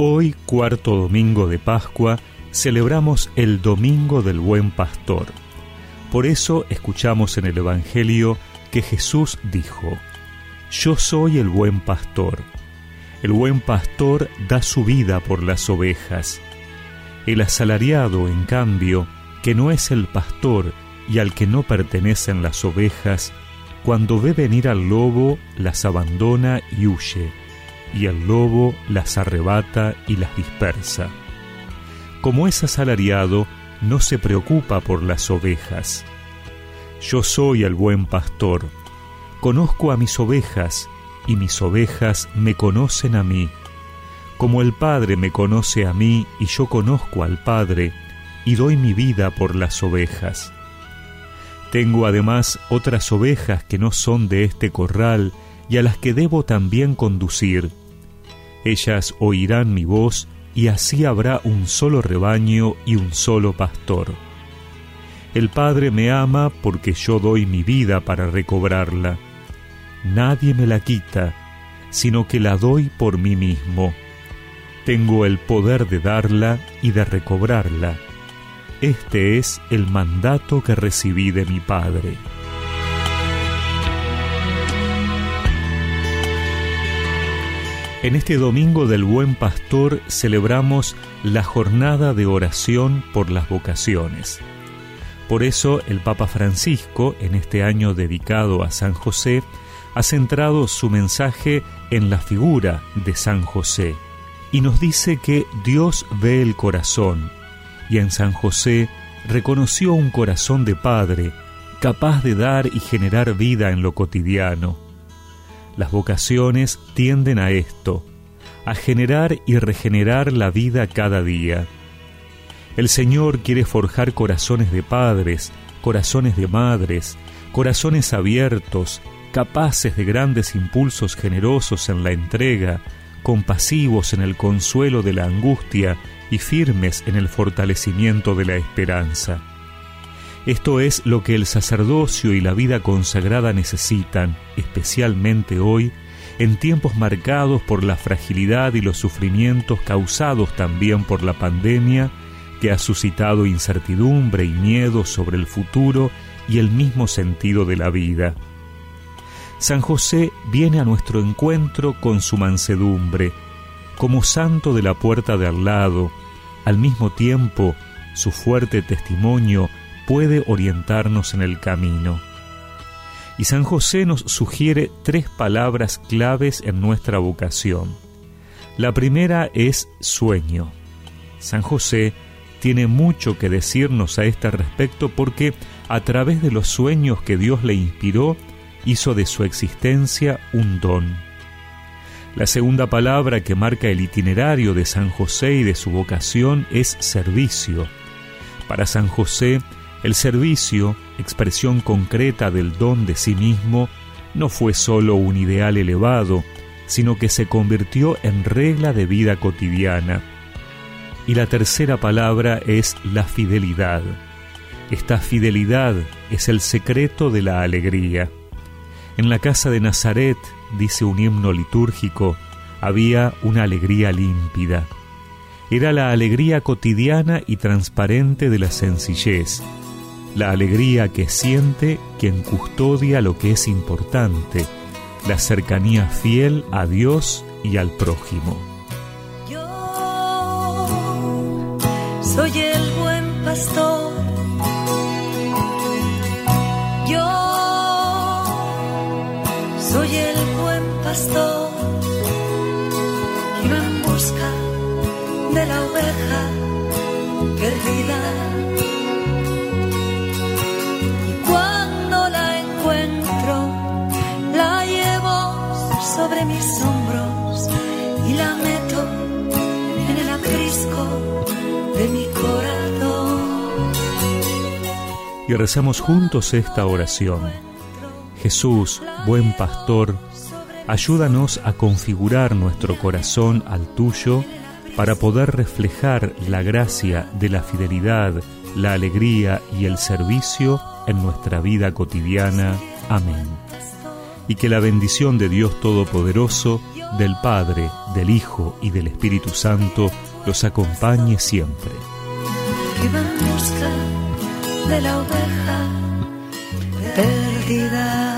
Hoy, cuarto domingo de Pascua, celebramos el Domingo del Buen Pastor. Por eso escuchamos en el Evangelio que Jesús dijo, Yo soy el buen pastor. El buen pastor da su vida por las ovejas. El asalariado, en cambio, que no es el pastor y al que no pertenecen las ovejas, cuando ve venir al lobo, las abandona y huye y el lobo las arrebata y las dispersa. Como es asalariado, no se preocupa por las ovejas. Yo soy el buen pastor, conozco a mis ovejas, y mis ovejas me conocen a mí. Como el Padre me conoce a mí y yo conozco al Padre, y doy mi vida por las ovejas. Tengo además otras ovejas que no son de este corral, y a las que debo también conducir. Ellas oirán mi voz, y así habrá un solo rebaño y un solo pastor. El Padre me ama porque yo doy mi vida para recobrarla. Nadie me la quita, sino que la doy por mí mismo. Tengo el poder de darla y de recobrarla. Este es el mandato que recibí de mi Padre. En este domingo del Buen Pastor celebramos la jornada de oración por las vocaciones. Por eso el Papa Francisco, en este año dedicado a San José, ha centrado su mensaje en la figura de San José y nos dice que Dios ve el corazón y en San José reconoció un corazón de padre capaz de dar y generar vida en lo cotidiano las vocaciones tienden a esto, a generar y regenerar la vida cada día. El Señor quiere forjar corazones de padres, corazones de madres, corazones abiertos, capaces de grandes impulsos generosos en la entrega, compasivos en el consuelo de la angustia y firmes en el fortalecimiento de la esperanza. Esto es lo que el sacerdocio y la vida consagrada necesitan, especialmente hoy, en tiempos marcados por la fragilidad y los sufrimientos causados también por la pandemia, que ha suscitado incertidumbre y miedo sobre el futuro y el mismo sentido de la vida. San José viene a nuestro encuentro con su mansedumbre, como santo de la puerta de al lado, al mismo tiempo su fuerte testimonio puede orientarnos en el camino. Y San José nos sugiere tres palabras claves en nuestra vocación. La primera es sueño. San José tiene mucho que decirnos a este respecto porque a través de los sueños que Dios le inspiró, hizo de su existencia un don. La segunda palabra que marca el itinerario de San José y de su vocación es servicio. Para San José, el servicio, expresión concreta del don de sí mismo, no fue sólo un ideal elevado, sino que se convirtió en regla de vida cotidiana. Y la tercera palabra es la fidelidad. Esta fidelidad es el secreto de la alegría. En la casa de Nazaret, dice un himno litúrgico, había una alegría límpida. Era la alegría cotidiana y transparente de la sencillez, la alegría que siente quien custodia lo que es importante, la cercanía fiel a Dios y al prójimo. Yo soy el buen pastor. Yo soy el buen pastor. Iba en busca de la oveja perdida. Y rezamos juntos esta oración. Jesús, buen pastor, ayúdanos a configurar nuestro corazón al tuyo para poder reflejar la gracia de la fidelidad, la alegría y el servicio en nuestra vida cotidiana. Amén y que la bendición de Dios Todopoderoso, del Padre, del Hijo y del Espíritu Santo los acompañe siempre. De la oveja perdida,